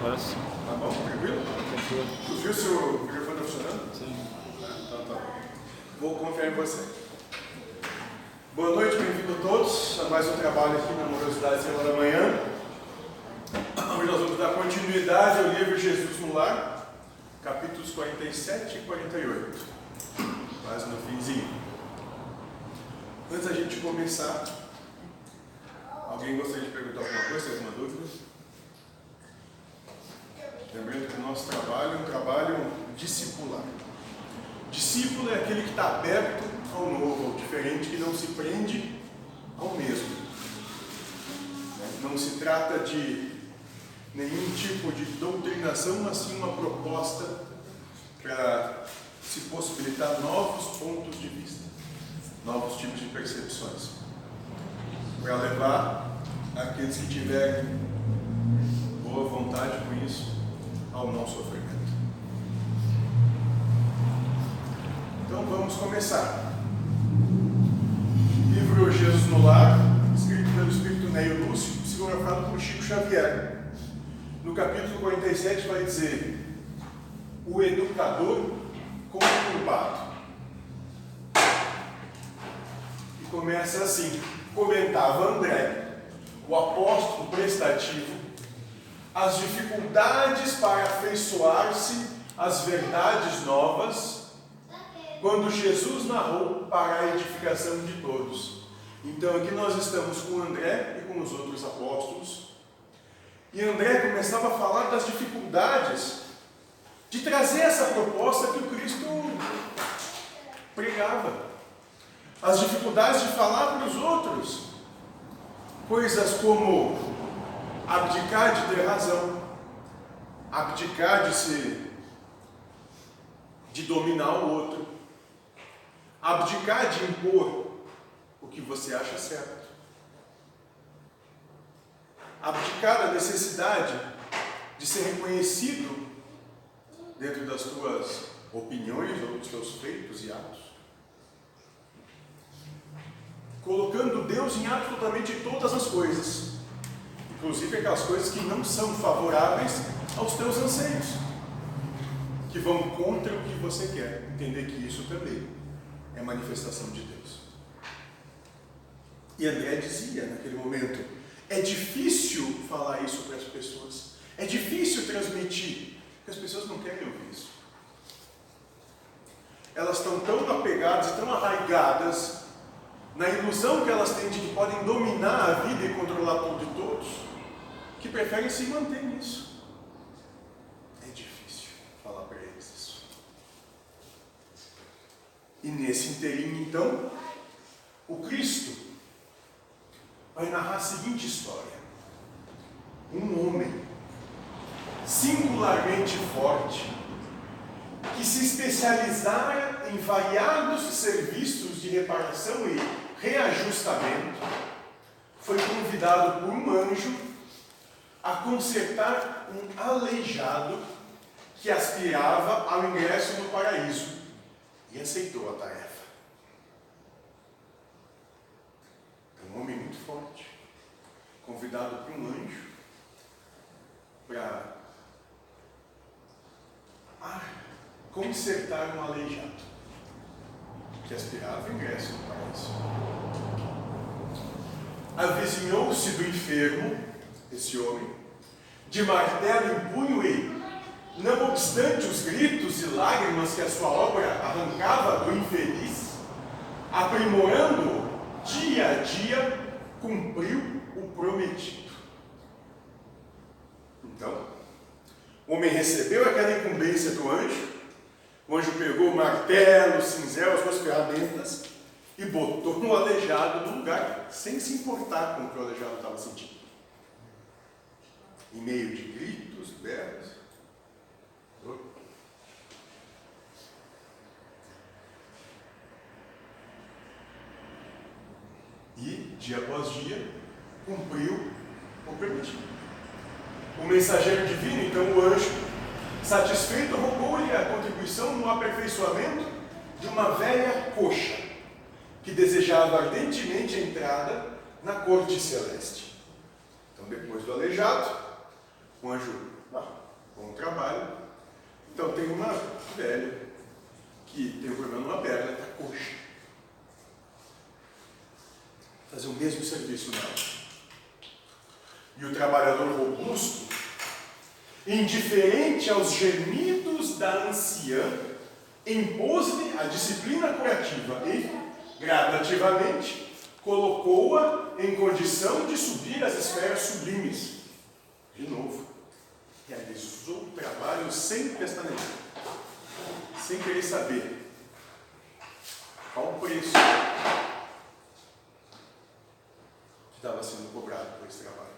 Agora sim. Tá bom? Tranquilo? Tranquilo. Tu viu se o microfone tá funcionando? Sim. Então tá. Vou confiar em você. Boa noite, bem-vindo a todos a mais um trabalho aqui na Morosidade Semana da Manhã. Hoje nós vamos dar continuidade ao livro Jesus no Lar, capítulos 47 e 48. Quase no finzinho. Antes da gente começar, alguém gostaria de perguntar alguma coisa, alguma dúvida? Lembrando que o nosso trabalho é um trabalho discipular. Discípulo é aquele que está aberto ao novo, ao diferente, que não se prende ao mesmo. Não se trata de nenhum tipo de doutrinação, mas sim uma proposta para se possibilitar novos pontos de vista, novos tipos de percepções, para levar aqueles que tiverem boa vontade com isso ao não sofrimento. Então vamos começar. Livro Jesus no Lar, escrito pelo Espírito Neio Lúcio, psicografado por Chico Xavier. No capítulo 47 vai dizer: O educador conturbado. E começa assim: comentava André, o apóstolo prestativo, as dificuldades para afeiçoar-se às verdades novas quando Jesus narrou para a edificação de todos. Então aqui nós estamos com André e com os outros apóstolos. E André começava a falar das dificuldades de trazer essa proposta que o Cristo pregava. As dificuldades de falar para os outros coisas como abdicar de ter razão, abdicar de ser, de dominar o outro, abdicar de impor o que você acha certo, abdicar da necessidade de ser reconhecido dentro das tuas opiniões ou dos teus feitos e atos, colocando Deus em absolutamente todas as coisas, inclusive aquelas coisas que não são favoráveis aos teus anseios, que vão contra o que você quer, entender que isso também é manifestação de Deus. E André dizia naquele momento: é difícil falar isso para as pessoas, é difícil transmitir, porque as pessoas não querem ouvir isso. Elas estão tão apegadas tão arraigadas na ilusão que elas têm de que podem dominar a vida e controlar tudo e todos, que preferem se manter nisso. É difícil falar para eles isso. E nesse inteirinho, então, o Cristo vai narrar a seguinte história: um homem singularmente forte, que se especializara em variados serviços de reparação e reajustamento, foi convidado por um anjo a consertar um aleijado que aspirava ao ingresso no paraíso e aceitou a tarefa. É um homem muito forte, convidado por um anjo para ah, consertar um aleijado que aspirava ao ingresso no paraíso. Avizinhou-se do enfermo, esse homem, de martelo em punho e não obstante os gritos e lágrimas que a sua obra arrancava do infeliz, aprimorando-o dia a dia, cumpriu o prometido. Então, o homem recebeu aquela incumbência do anjo, o anjo pegou o martelo, o cinzel, as suas ferramentas e botou no aleijado no lugar, sem se importar com o que o aleijado estava sentindo. Em meio de gritos, berros, E, dia após dia, cumpriu o permitido. O mensageiro divino, então o anjo, satisfeito, roubou-lhe a contribuição no aperfeiçoamento de uma velha coxa, que desejava ardentemente a entrada na corte celeste. Então, depois do aleijado, O anjo, ah, bom trabalho. Então tem uma velha que tem um problema numa perna, está coxa. Fazer o mesmo serviço nela. E o trabalhador robusto, indiferente aos gemidos da anciã, impôs-lhe a disciplina curativa e, gradativamente, colocou-a em condição de subir às esferas sublimes. De novo, realizou o trabalho sem pestanejar, sem querer saber qual o preço que estava sendo cobrado por esse trabalho.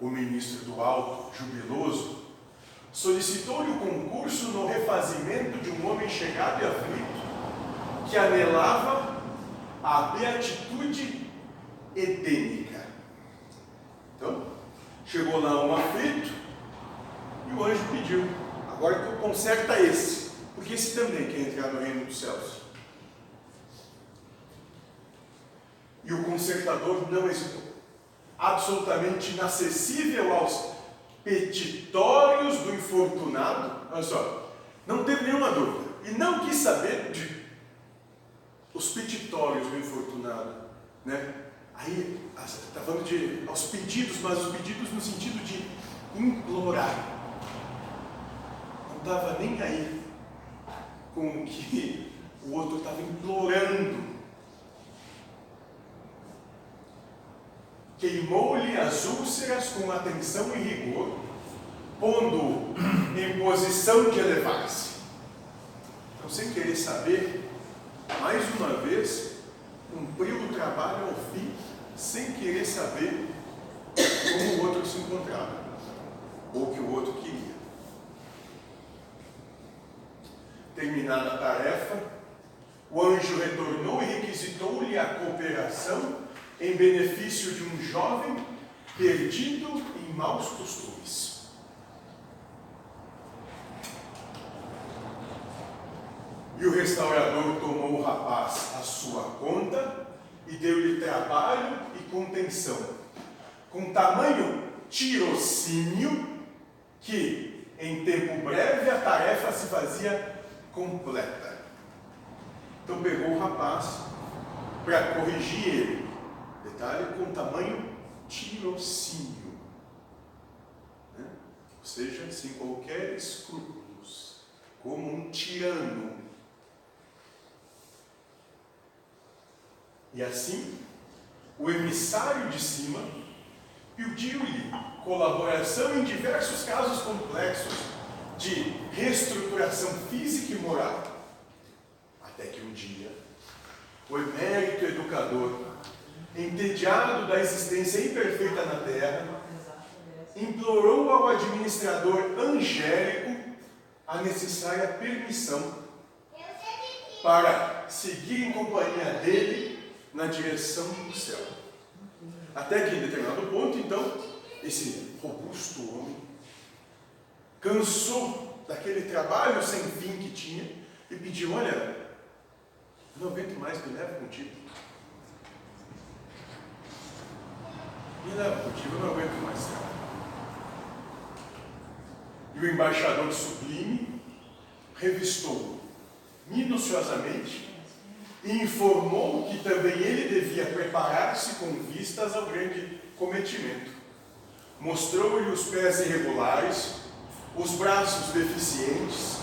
O ministro do Alto, jubiloso, solicitou-lhe o concurso no refazimento de um homem chegado e aflito, que anelava a beatitude edênica. Chegou lá um aflito e o anjo pediu: agora conserta esse, porque esse também quer entrar no reino dos céus. E o consertador não hesitou, absolutamente inacessível aos petitórios do infortunado, olha só, não teve nenhuma dúvida, e não quis saber de os petitórios do infortunado, né? Aí está falando de aos pedidos, mas os pedidos no sentido de implorar. Não estava nem aí com o que o outro estava implorando. Queimou-lhe as úlceras com atenção e rigor, pondo em posição de elevar-se. Então, sem querer saber, mais uma vez, cumpriu o trabalho ao fim, sem querer saber como o outro se encontrava, ou que o outro queria. Terminada a tarefa, o anjo retornou e requisitou-lhe a cooperação em benefício de um jovem perdido em maus costumes. E o restaurador tomou o rapaz à sua conta e deu-lhe trabalho e contenção, com tamanho tirocínio que, em tempo breve, a tarefa se fazia completa. Então pegou o rapaz para corrigir ele. Detalhe com tamanho tirocínio. Né? Ou seja, sem qualquer escrúpulos, como um tirano E assim, o emissário de cima pediu-lhe colaboração em diversos casos complexos de reestruturação física e moral. Até que um dia, o emérito educador, entediado da existência imperfeita na terra, implorou ao administrador angélico a necessária permissão para seguir em companhia dele na direção do céu. Até que em determinado ponto, então, esse robusto homem cansou daquele trabalho sem fim que tinha e pediu: Olha, não aguento mais, me leva contigo. Me leva contigo, eu não aguento mais trabalho. E o embaixador sublime revistou minuciosamente e informou que também ele devia preparar-se com vistas ao grande cometimento. Mostrou-lhe os pés irregulares, os braços deficientes,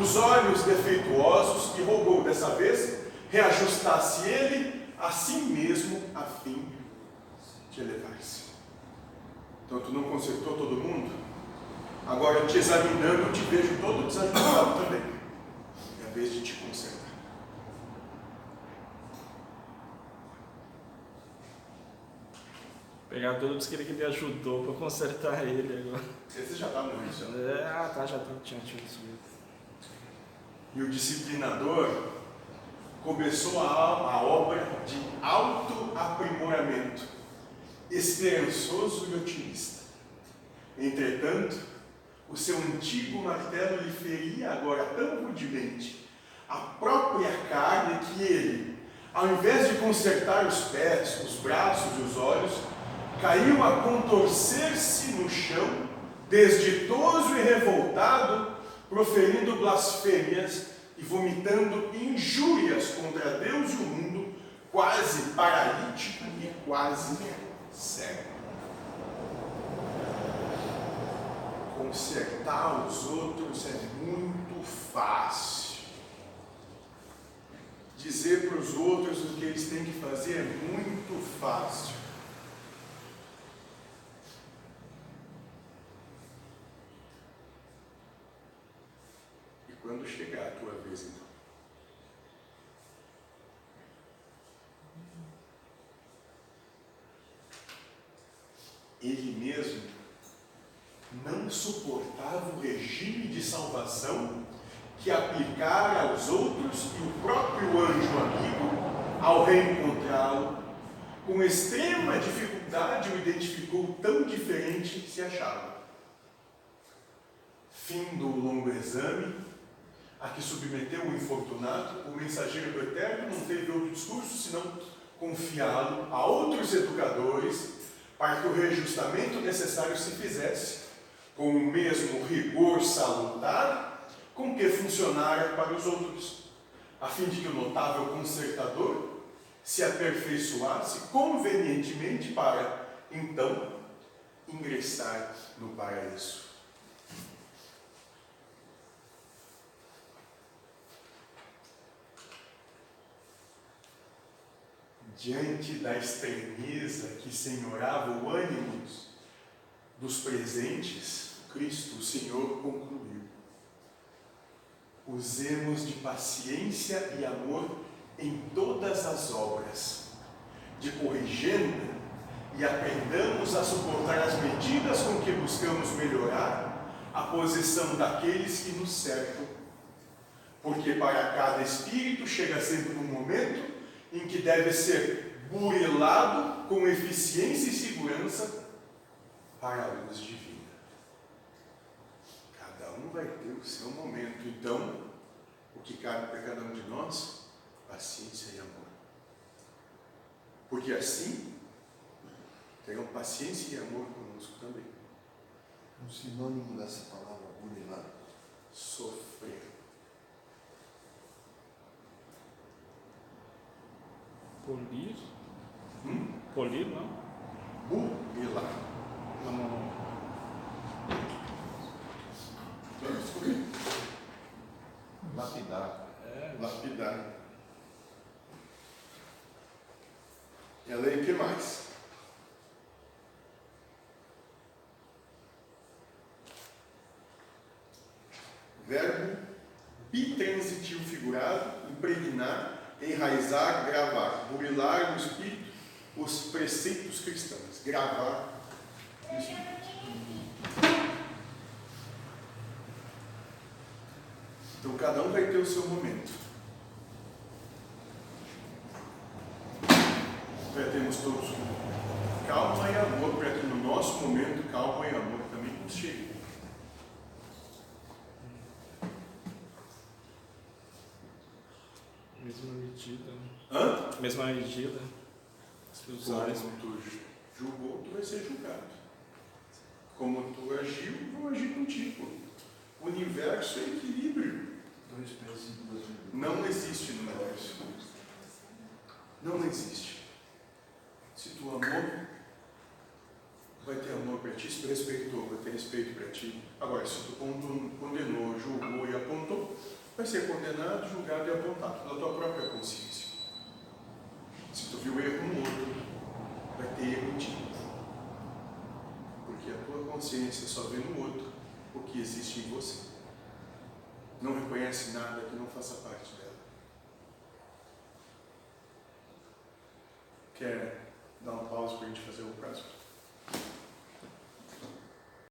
os olhos defeituosos e rogou dessa vez reajustasse ele a si mesmo a fim de elevar-se. Então tu não consertou todo mundo? Agora te examinando, te vejo todo desajustado também. É a vez de te consertar. Pegar todos que ele me ajudou para consertar ele agora. Esse já está no isso. É, ah, tá, já tá, tinha tido subido. E o disciplinador começou a, a obra de auto-aprimoramento, esperançoso e otimista. Entretanto, o seu antigo martelo lhe feria agora tão rudemente a própria carne que ele, ao invés de consertar os pés, os braços e os olhos, caiu a contorcer-se no chão, desditoso e revoltado, proferindo blasfêmias e vomitando injúrias contra Deus e o mundo, quase paralítico e quase cego. Consertar os outros é muito fácil. Dizer para os outros o que eles têm que fazer é muito fácil. E chegar a tua vez, então? Ele mesmo não suportava o regime de salvação que aplicara aos outros e o próprio anjo amigo, ao reencontrá-lo, com extrema dificuldade o identificou tão diferente que se achava. Fim do longo exame, a que submeteu o infortunado, o mensageiro do Eterno não teve outro discurso senão confiá-lo a outros educadores para que o reajustamento necessário se fizesse com o mesmo rigor salutar com que funcionara para os outros, a fim de que o notável consertador se aperfeiçoasse convenientemente para, então, ingressar no paraíso. Diante da estranheza que senhorava o ânimo dos presentes, Cristo, o Senhor, concluiu usemos de paciência e amor em todas as obras, de corrigenda e aprendamos a suportar as medidas com que buscamos melhorar a posição daqueles que nos cercam. Porque para cada espírito chega sempre um momento em que deve ser burilado com eficiência e segurança para a luz divina um vai ter o seu momento. Então, o que cabe para cada um de nós? Paciência e amor. Porque assim, terão paciência e amor conosco também. Um sinônimo dessa palavra burilar? Sofrer. Polir? Hum? Polir, não? Burilar. Não, não, não. Lapidar. É, lapidar. E além o que mais? Verbo bitransitivo figurado, impregnar, enraizar, gravar, burilar no espírito os preceitos cristãos. Gravar no espírito. Então cada um vai ter o seu momento. Já temos todos calma e amor para que no nosso momento calma e amor também nos chegue. Mesma medida. Né? Hã? Mesma medida. Se usares como tu julgou, tu vai ser julgado. Como tu agiu, vão agir contigo. O universo é equilíbrio. Dois pesos e duas medidas. Não existe no universo. Não existe. Se tu amou, vai ter amor para ti. Se tu respeitou, vai ter respeito para ti. Agora, se tu condenou, julgou vai ser condenado, julgado e apontado pela tua própria consciência. Se tu viu erro no outro, vai ter erro em ti. Porque a tua consciência só vê no outro o que existe em você não reconhece nada que não faça parte dela. Quer dar uma pausa para a gente fazer o próximo?